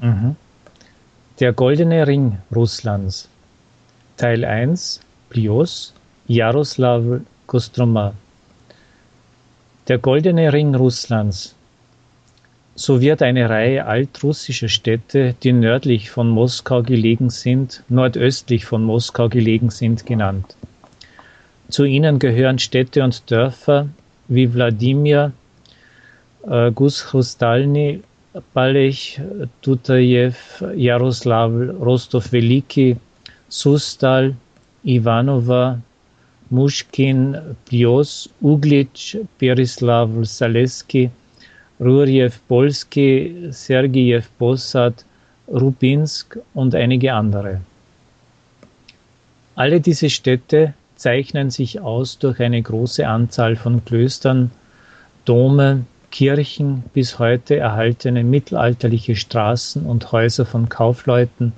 Mhm. Der goldene Ring Russlands. Teil 1 Plios Jaroslawl Kostroma. Der goldene Ring Russlands. So wird eine Reihe altrussischer Städte, die nördlich von Moskau gelegen sind, nordöstlich von Moskau gelegen sind, genannt. Zu ihnen gehören Städte und Dörfer wie Wladimir, äh, Gus-Chrustalny, Balech, Tutajew, Jaroslawl, Rostov-Veliki, Sustal, Ivanova, Mushkin, Plios, Uglitsch, Perislavl, Saleski, Rurjew-Polski, Sergejew-Posad, Rubinsk und einige andere. Alle diese Städte zeichnen sich aus durch eine große Anzahl von Klöstern, Dome, Kirchen, bis heute erhaltene mittelalterliche Straßen und Häuser von Kaufleuten,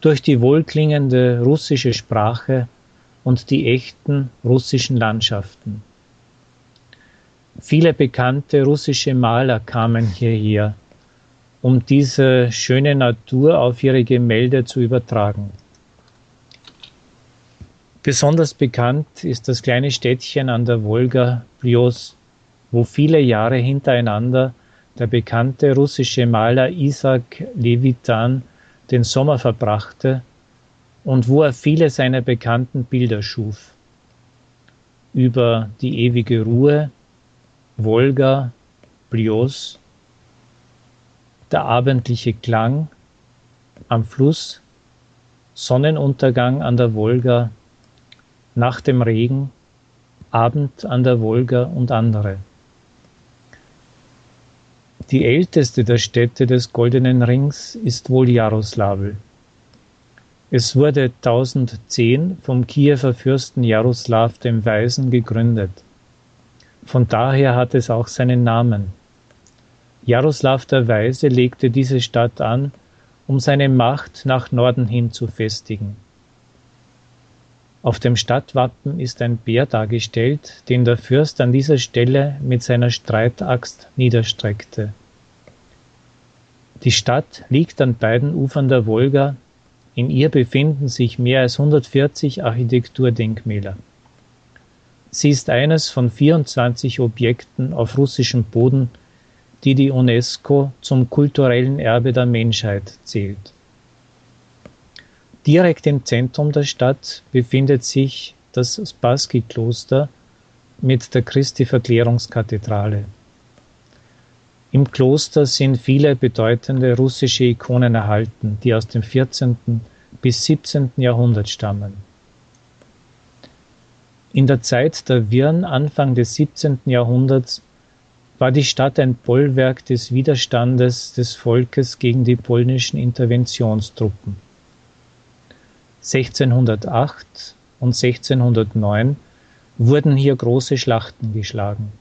durch die wohlklingende russische Sprache und die echten russischen Landschaften. Viele bekannte russische Maler kamen hierher, um diese schöne Natur auf ihre Gemälde zu übertragen. Besonders bekannt ist das kleine Städtchen an der Wolga Plios, wo viele Jahre hintereinander der bekannte russische Maler Isaac Levitan den Sommer verbrachte und wo er viele seiner bekannten Bilder schuf. Über die ewige Ruhe, Wolga, Blios, der abendliche Klang am Fluss, Sonnenuntergang an der Wolga, nach dem Regen, Abend an der Wolga und andere. Die älteste der Städte des Goldenen Rings ist wohl Jaroslawl. Es wurde 1010 vom Kiewer Fürsten Jaroslaw dem Weisen gegründet. Von daher hat es auch seinen Namen. Jaroslav der Weise legte diese Stadt an, um seine Macht nach Norden hin zu festigen. Auf dem Stadtwappen ist ein Bär dargestellt, den der Fürst an dieser Stelle mit seiner Streitaxt niederstreckte. Die Stadt liegt an beiden Ufern der Wolga, in ihr befinden sich mehr als 140 Architekturdenkmäler. Sie ist eines von 24 Objekten auf russischem Boden, die die UNESCO zum kulturellen Erbe der Menschheit zählt. Direkt im Zentrum der Stadt befindet sich das Spassky-Kloster mit der Christi-Verklärungskathedrale. Im Kloster sind viele bedeutende russische Ikonen erhalten, die aus dem 14. bis 17. Jahrhundert stammen. In der Zeit der Wirren Anfang des 17. Jahrhunderts war die Stadt ein Bollwerk des Widerstandes des Volkes gegen die polnischen Interventionstruppen. 1608 und 1609 wurden hier große Schlachten geschlagen.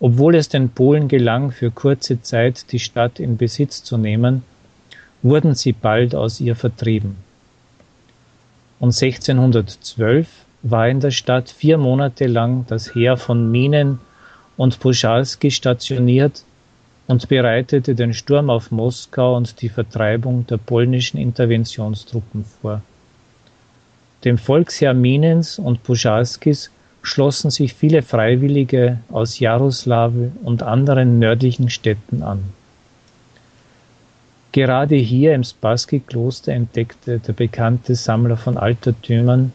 Obwohl es den Polen gelang, für kurze Zeit die Stadt in Besitz zu nehmen, wurden sie bald aus ihr vertrieben. Und 1612 war in der Stadt vier Monate lang das Heer von Minen und Puschalski stationiert und bereitete den Sturm auf Moskau und die Vertreibung der polnischen Interventionstruppen vor. Dem Volksheer Minens und Puschalskis schlossen sich viele Freiwillige aus Jaroslawl und anderen nördlichen Städten an. Gerade hier im Spassky-Kloster entdeckte der bekannte Sammler von Altertümern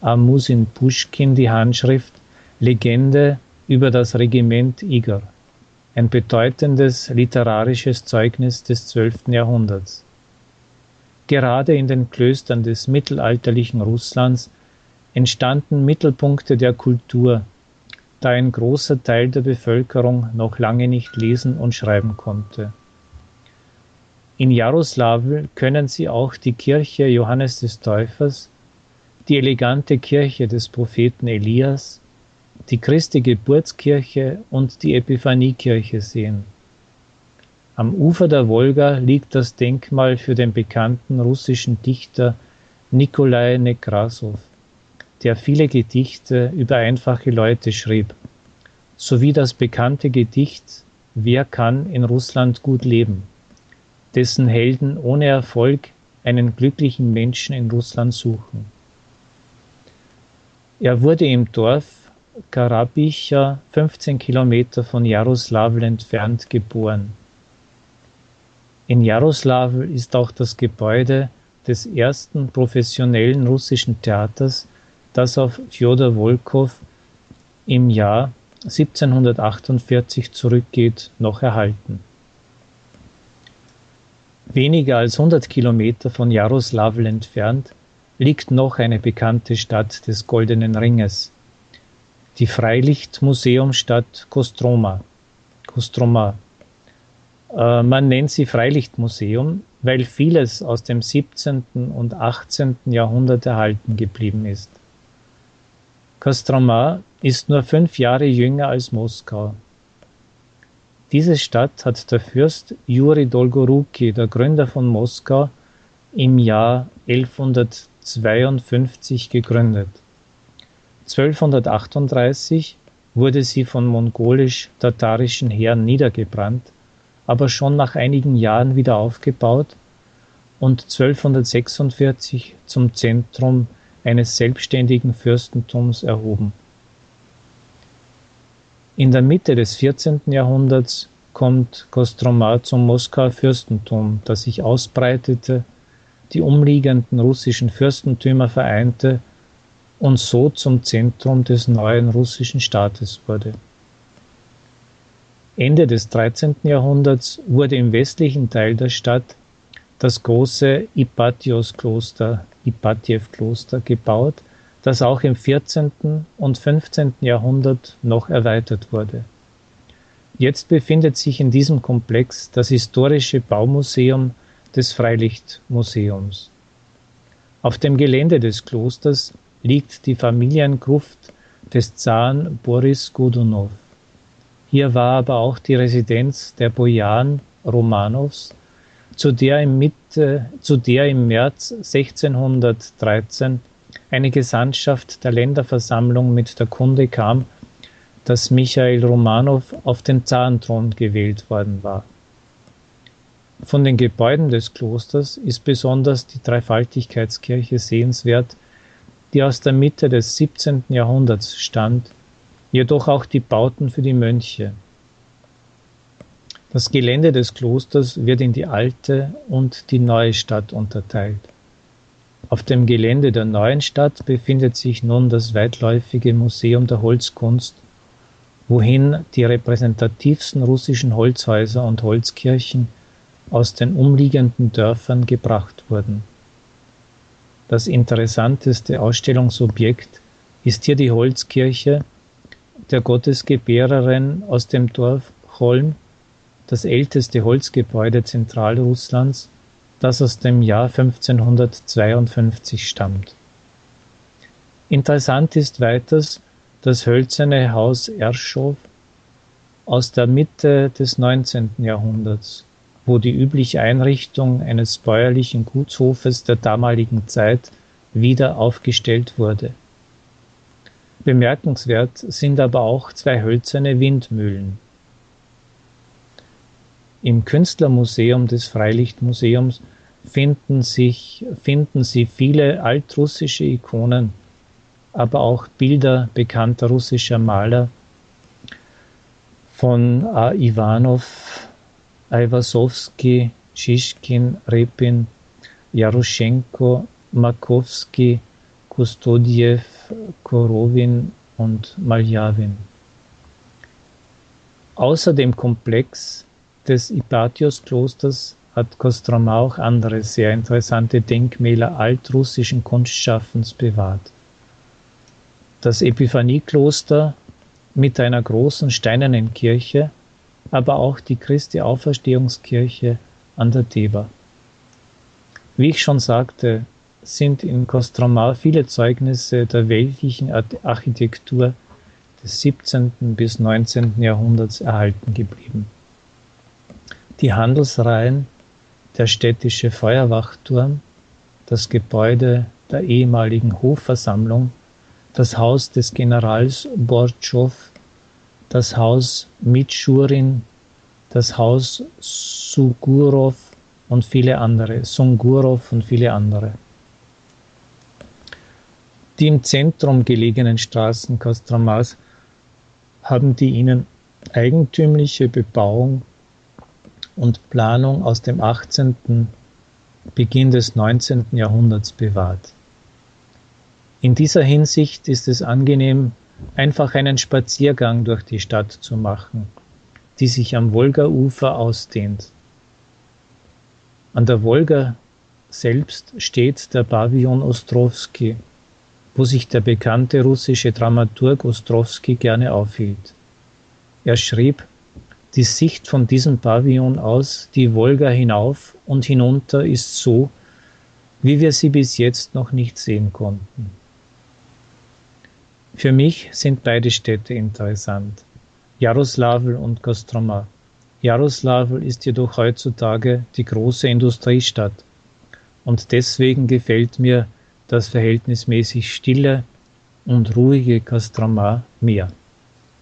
Amusin Puschkin die Handschrift Legende über das Regiment Igor, ein bedeutendes literarisches Zeugnis des 12. Jahrhunderts. Gerade in den Klöstern des mittelalterlichen Russlands entstanden Mittelpunkte der Kultur, da ein großer Teil der Bevölkerung noch lange nicht lesen und schreiben konnte. In Jaroslawl können Sie auch die Kirche Johannes des Täufers, die elegante Kirche des Propheten Elias, die Christi Geburtskirche und die Epiphaniekirche sehen. Am Ufer der Wolga liegt das Denkmal für den bekannten russischen Dichter Nikolai Nekrasov der viele Gedichte über einfache Leute schrieb, sowie das bekannte Gedicht Wer kann in Russland gut leben, dessen Helden ohne Erfolg einen glücklichen Menschen in Russland suchen. Er wurde im Dorf Karabicha, 15 Kilometer von Jaroslawl entfernt, geboren. In Jaroslawl ist auch das Gebäude des ersten professionellen russischen Theaters, das auf Fjodor Wolkow im Jahr 1748 zurückgeht, noch erhalten. Weniger als 100 Kilometer von Jaroslawl entfernt liegt noch eine bekannte Stadt des Goldenen Ringes, die Freilichtmuseumstadt Kostroma. Kostroma. Äh, man nennt sie Freilichtmuseum, weil vieles aus dem 17. und 18. Jahrhundert erhalten geblieben ist. Kostroma ist nur fünf Jahre jünger als Moskau. Diese Stadt hat der Fürst Juri Dolgoruki, der Gründer von Moskau, im Jahr 1152 gegründet. 1238 wurde sie von mongolisch-tatarischen Heeren niedergebrannt, aber schon nach einigen Jahren wieder aufgebaut und 1246 zum Zentrum eines selbstständigen Fürstentums erhoben. In der Mitte des 14. Jahrhunderts kommt Kostroma zum Moskauer Fürstentum, das sich ausbreitete, die umliegenden russischen Fürstentümer vereinte und so zum Zentrum des neuen russischen Staates wurde. Ende des 13. Jahrhunderts wurde im westlichen Teil der Stadt das große Ipatios-Kloster, Ipatjew-Kloster gebaut, das auch im 14. und 15. Jahrhundert noch erweitert wurde. Jetzt befindet sich in diesem Komplex das historische Baumuseum des Freilichtmuseums. Auf dem Gelände des Klosters liegt die Familiengruft des Zaren Boris Godunow. Hier war aber auch die Residenz der Bojan Romanows, zu der im, Mitte, zu der im März 1613 eine Gesandtschaft der Länderversammlung mit der Kunde kam, dass Michael Romanow auf den Zarenthron gewählt worden war. Von den Gebäuden des Klosters ist besonders die Dreifaltigkeitskirche sehenswert, die aus der Mitte des 17. Jahrhunderts stammt, jedoch auch die Bauten für die Mönche. Das Gelände des Klosters wird in die alte und die neue Stadt unterteilt. Auf dem Gelände der neuen Stadt befindet sich nun das weitläufige Museum der Holzkunst, wohin die repräsentativsten russischen Holzhäuser und Holzkirchen aus den umliegenden Dörfern gebracht wurden. Das interessanteste Ausstellungsobjekt ist hier die Holzkirche der Gottesgebärerin aus dem Dorf Cholm, das älteste Holzgebäude Zentralrusslands, das aus dem Jahr 1552 stammt. Interessant ist weiters das hölzerne Haus Erschow aus der Mitte des 19. Jahrhunderts wo die übliche Einrichtung eines bäuerlichen Gutshofes der damaligen Zeit wieder aufgestellt wurde. Bemerkenswert sind aber auch zwei hölzerne Windmühlen. Im Künstlermuseum des Freilichtmuseums finden, sich, finden Sie viele altrussische Ikonen, aber auch Bilder bekannter russischer Maler von A. Ivanov, Aiwasowski, Schischkin, Repin, Jaroschenko, Markowski, Kustodiew, Korowin und Maljawin. Außer dem Komplex des Ipatios-Klosters hat Kostroma auch andere sehr interessante Denkmäler altrussischen Kunstschaffens bewahrt. Das Epiphaniekloster mit einer großen steinernen Kirche aber auch die Christi Auferstehungskirche an der Deba. Wie ich schon sagte, sind in Kostromar viele Zeugnisse der weltlichen Architektur des 17. bis 19. Jahrhunderts erhalten geblieben. Die Handelsreihen, der städtische Feuerwachturm, das Gebäude der ehemaligen Hofversammlung, das Haus des Generals Bortschow das Haus Mitschurin, das Haus Sugurow und viele andere, Sungurov und viele andere. Die im Zentrum gelegenen Straßen Kostramas haben die ihnen eigentümliche Bebauung und Planung aus dem 18. Beginn des 19. Jahrhunderts bewahrt. In dieser Hinsicht ist es angenehm, einfach einen Spaziergang durch die Stadt zu machen, die sich am Wolgaufer ausdehnt. An der Wolga selbst steht der Pavillon Ostrowski, wo sich der bekannte russische Dramaturg Ostrowski gerne aufhielt. Er schrieb, die Sicht von diesem Pavillon aus die Wolga hinauf und hinunter ist so, wie wir sie bis jetzt noch nicht sehen konnten. Für mich sind beide Städte interessant, Jaroslawl und Kostroma. Jaroslawl ist jedoch heutzutage die große Industriestadt und deswegen gefällt mir das verhältnismäßig stille und ruhige Kostroma mehr.